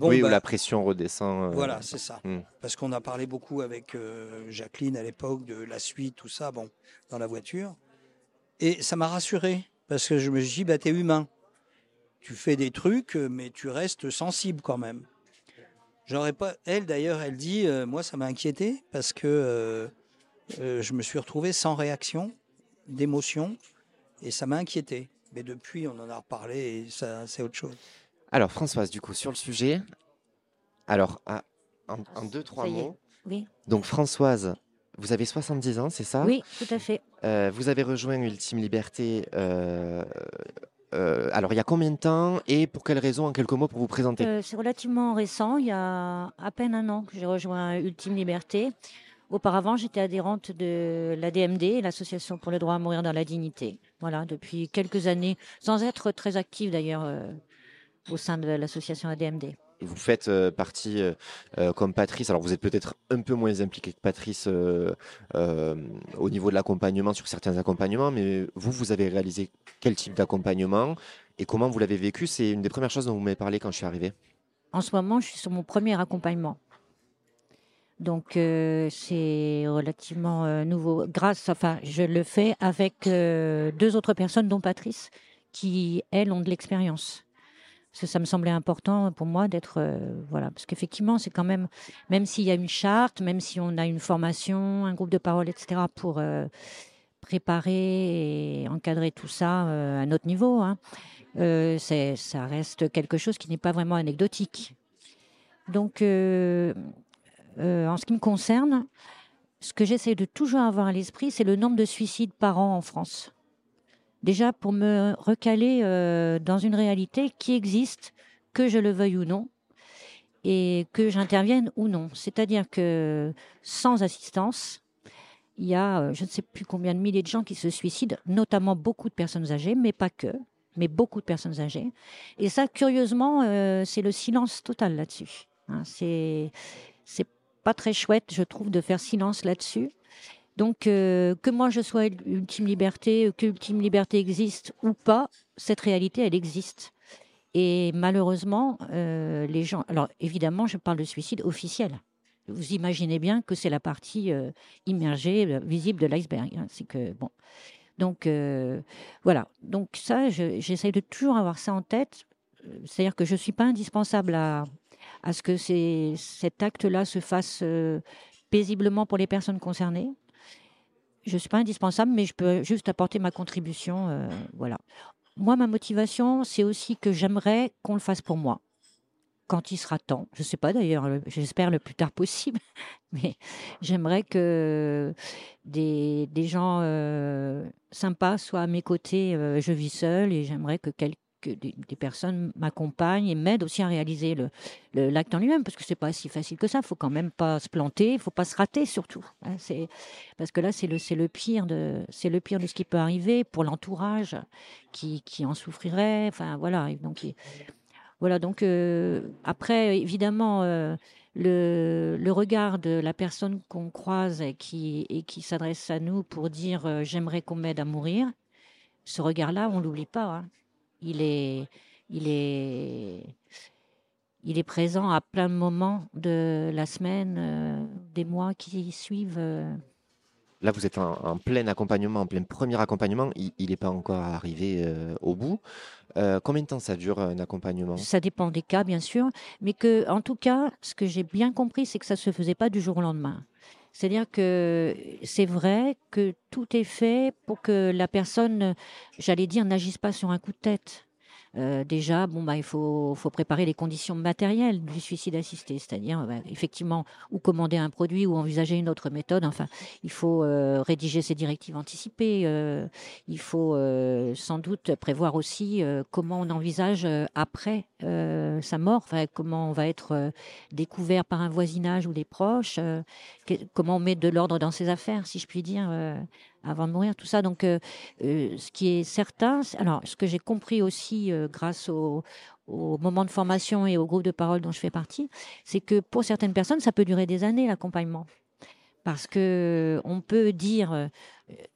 Oui, où ben, la pression redescend. Euh, voilà, c'est ça. Hmm. Parce qu'on a parlé beaucoup avec euh, Jacqueline à l'époque de la suite, tout ça, bon, dans la voiture. Et ça m'a rassuré, parce que je me suis dit, bah, es humain. Tu fais des trucs, mais tu restes sensible quand même. J'aurais pas. Elle d'ailleurs, elle dit, euh, moi ça m'a inquiété parce que euh, euh, je me suis retrouvé sans réaction, d'émotion, et ça m'a inquiété. Mais depuis, on en a reparlé et ça, c'est autre chose. Alors Françoise, du coup, sur le sujet, alors en, deux trois mots. Oui. Donc Françoise, vous avez 70 ans, c'est ça? Oui, tout à fait. vous avez rejoint Ultime Liberté euh, alors, il y a combien de temps et pour quelles raisons, en quelques mots, pour vous présenter? Euh, C'est relativement récent. Il y a à peine un an que j'ai rejoint Ultime Liberté. Auparavant, j'étais adhérente de l'ADMD, l'Association pour le droit à mourir dans la dignité. Voilà, depuis quelques années, sans être très active d'ailleurs euh, au sein de l'association ADMD vous faites euh, partie euh, euh, comme Patrice. Alors vous êtes peut-être un peu moins impliqué que Patrice au niveau de l'accompagnement sur certains accompagnements, mais vous, vous avez réalisé quel type d'accompagnement et comment vous l'avez vécu? C'est une des premières choses dont vous m'avez parlé quand je suis arrivé. En ce moment, je suis sur mon premier accompagnement. Donc c'est relativement nouveau. Grâce, enfin, je le fais avec deux autres personnes, dont Patrice, qui elles ont de l'expérience parce que ça me semblait important pour moi d'être euh, voilà. Parce qu'effectivement c'est quand même même s'il y a une charte même si on a une formation un groupe de parole etc pour euh, préparer et encadrer tout ça euh, à notre niveau hein, ça reste quelque chose qui n'est pas vraiment anecdotique. Donc en ce qui me concerne ce que j'essaie de toujours avoir à l'esprit c'est le nombre de suicides par an en France déjà pour me recaler euh, dans une réalité qui existe, que je le veuille ou non, et que j'intervienne ou non. C'est-à-dire que sans assistance, il y a euh, je ne sais plus combien de milliers de gens qui se suicident, notamment beaucoup de personnes âgées, mais pas que, mais beaucoup de personnes âgées. Et ça, curieusement, euh, c'est le silence total là-dessus. Hein. c'est c'est pas très chouette, je trouve, de faire silence là-dessus. Donc, euh, que moi je sois ultime liberté, que ultime liberté existe ou pas, cette réalité, elle existe. Et malheureusement, euh, les gens. Alors, évidemment, je parle de suicide officiel. Vous imaginez bien que c'est la partie euh, immergée, visible de l'iceberg. Hein. Que bon. Donc voilà. Donc ça, j'essaye de toujours avoir ça en tête. C'est-à-dire que je ne suis pas indispensable à ce que cet acte-là se fasse paisiblement pour les personnes concernées je ne suis pas indispensable, mais je peux juste apporter ma contribution. Euh, voilà. Moi, ma motivation, c'est aussi que j'aimerais qu'on le fasse pour moi quand il sera temps. Je ne sais pas d'ailleurs, j'espère le plus tard possible, <laughs> mais j'aimerais que des, des gens euh, sympas soient à mes côtés. Euh, je vis seule et j'aimerais que quelqu'un que des, personnes m'accompagnent et m'aident aussi à réaliser l'acte le, l'acte en lui-même, parce que c'est pas si facile que ça. Il faut quand même pas se planter, il faut pas se rater surtout. Hein. c'est parce que là, c'est le, c'est le pire de, c'est le pire de ce qui peut arriver pour l'entourage qui, qui en souffrirait. Enfin voilà. Donc voilà. Donc euh, après, évidemment. Euh, le, le, regard de la personne qu'on croise et qui, et qui s'adresse à nous pour dire euh, j'aimerais qu'on m'aide à mourir, ce regard-là, on l'oublie pas. Hein il est, il est, il est présent à plein de moments de la semaine, euh, des mois qui suivent. Euh. Là, vous êtes en, plein accompagnement, en plein premier accompagnement. Il n'est pas encore arrivé euh, au bout. combien de temps ça dure un accompagnement? Ça dépend des cas, bien sûr, mais que, en tout cas, ce que j'ai bien compris, c'est que ça se faisait pas du jour au lendemain. C'est-à-dire que c'est vrai que tout est fait pour que la personne, j'allais dire, n'agisse pas sur un coup de tête. Euh, déjà, bon, bah, il faut, préparer les conditions matérielles du suicide assisté, c'est-à-dire bah, effectivement ou commander un produit ou envisager une autre méthode. Enfin, il faut euh, rédiger ses directives anticipées. Euh, il faut sans doute prévoir aussi comment on envisage après sa mort, comment on va être découvert par un voisinage ou des proches, comment on met de l'ordre dans ses affaires, si je puis dire avant de mourir, tout ça. Donc, euh, euh, ce qui est certain, alors, ce que j'ai compris aussi euh, grâce au, au moment de formation et au groupe de parole dont je fais partie, c'est que pour certaines personnes, ça peut durer des années l'accompagnement, parce que on peut dire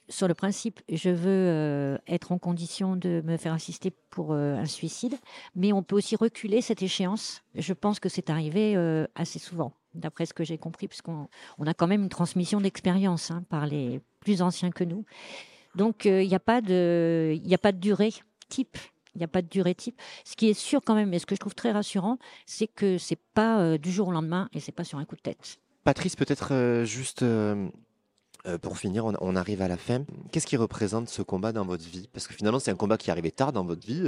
sur le principe, je veux être en condition de me faire assister pour un suicide, mais on peut aussi reculer cette échéance. Je pense que c'est arrivé assez souvent d'après ce que j'ai compris, puisqu'on on a quand même une transmission d'expérience hein, par les plus anciens que nous. Donc, euh, il n'y a, pas de, a pas de durée type. Il n'y a pas de durée type. Ce qui est sûr quand même, et ce que je trouve très rassurant, c'est que c'est pas euh, du jour au lendemain et c'est pas sur un coup de tête. Patrice, peut-être euh, pour finir, on, arrive à la fin. Qu'est-ce qui représente ce combat dans votre vie? Parce que finalement, c'est un combat qui est arrivé tard dans votre vie.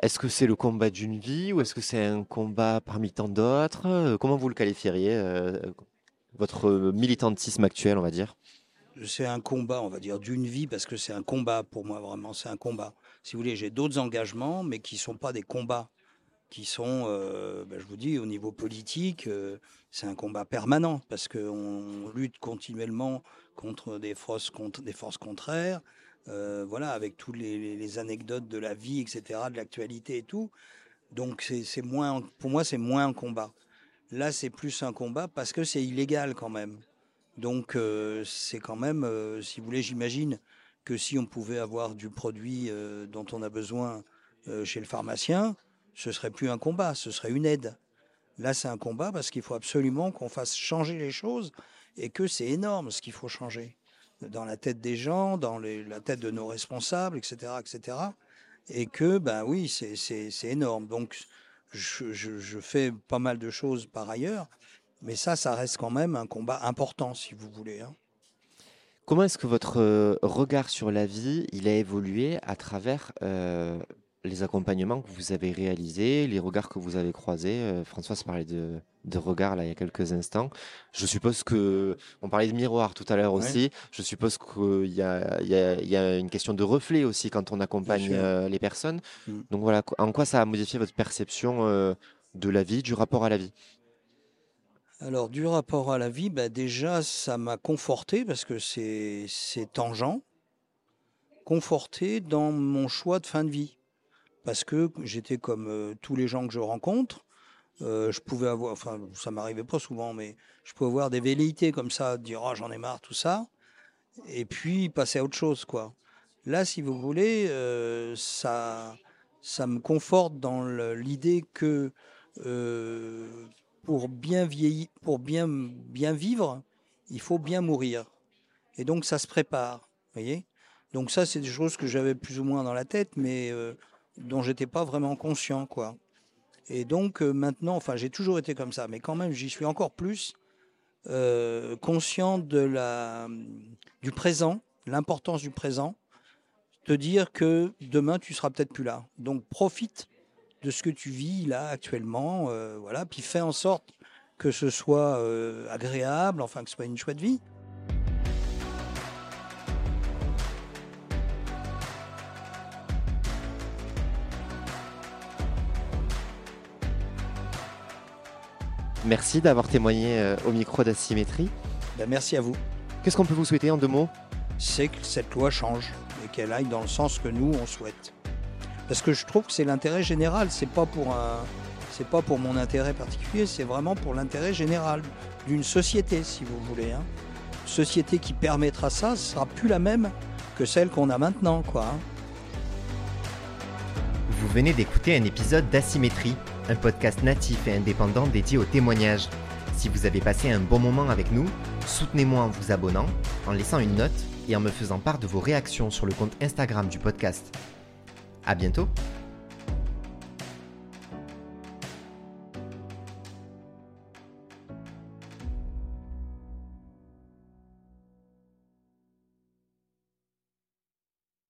Est-ce que c'est le combat d'une vie ou est-ce que c'est un combat parmi tant d'autres? Euh, Comment vous le qualifieriez, euh, votre militantisme actuel, on va dire? C'est un combat, on va dire, d'une vie parce que c'est un combat pour moi, vraiment, c'est un combat. Si vous voulez, j'ai d'autres engagements, mais qui ne sont pas des combats, qui sont, euh, ben, je vous dis, au niveau politique, c'est un combat permanent parce qu'on lutte continuellement contre des forces, contre, des forces contraires. Euh, voilà, avec toutes les, anecdotes de la vie, etc., de l'actualité et tout. Donc c'est moins, pour moi, c'est moins un combat. Là, c'est plus un combat parce que c'est illégal quand même. Donc euh, c'est quand même, euh, si vous voulez, j'imagine que si on pouvait avoir du produit dont on a besoin chez le pharmacien, ce serait plus un combat, ce serait une aide. Là, c'est un combat parce qu'il faut absolument qu'on fasse changer les choses et que c'est énorme ce qu'il faut changer dans la tête des gens, dans la tête de nos responsables, etc., etc. Et que, ben oui, c'est énorme. Donc, je, je, fais pas mal de choses par ailleurs, mais ça, ça reste quand même un combat important, si vous voulez. Hein. Comment est-ce que votre euh, regard sur la vie, il a évolué à travers euh, les accompagnements que vous avez réalisés, les regards que vous avez croisés. Euh, Françoise parlait de, de regards là il y a quelques instants. Je suppose que on parlait de miroir tout à l'heure aussi. Je suppose qu'il y a, il y, a, il y a une question de reflet aussi quand on accompagne euh, les personnes. Mm. Donc voilà, en quoi ça a modifié votre perception euh, de la vie, du rapport à la vie? Alors du rapport à la vie, bah déjà ça m'a conforté parce que c'est tangent, conforté dans mon choix de fin de vie parce que j'étais comme euh, tous les gens que je rencontre. Euh, je pouvais avoir, enfin, ça m'arrivait pas souvent, mais je pouvais avoir des velléités comme ça, dire oh, j'en ai marre, tout ça, et puis passer à autre chose, quoi. Là, si vous voulez, euh, ça, ça me conforte dans l'idée que pour bien vieillir, pour bien bien vivre, il faut bien mourir, et donc ça se prépare, voyez? Donc ça, c'est des choses que j'avais plus ou moins dans la tête, mais dont j'étais pas vraiment conscient, quoi. Et donc euh, maintenant, enfin, j'ai toujours été comme ça, mais quand même, j'y suis encore plus euh, conscient de la, du présent, l'importance du présent, te dire que demain tu seras peut-être plus là. Donc profite de ce que tu vis là actuellement, euh, voilà, puis fais en sorte que ce soit agréable, enfin que ce soit une chouette vie. Merci d'avoir témoigné euh, au micro d'Asymétrie. Ben, merci à vous. Qu'est-ce qu'on peut vous souhaiter en deux mots? C'est que cette loi change et qu'elle aille dans le sens que nous on souhaite. Parce que je trouve que c'est l'intérêt général, c'est pas pour un, c'est pas pour mon intérêt particulier, c'est vraiment pour l'intérêt général d'une société, si vous voulez. Hein. Société qui permettra ça, ce sera plus la même que celle qu'on a maintenant, quoi. Hein. Vous venez d'écouter un épisode d'Asymétrie, un podcast natif et indépendant dédié au témoignage. Si vous avez passé un bon moment avec nous, soutenez-moi en vous abonnant, en laissant une note et en me faisant part de vos réactions sur le compte Instagram du podcast. À bientôt!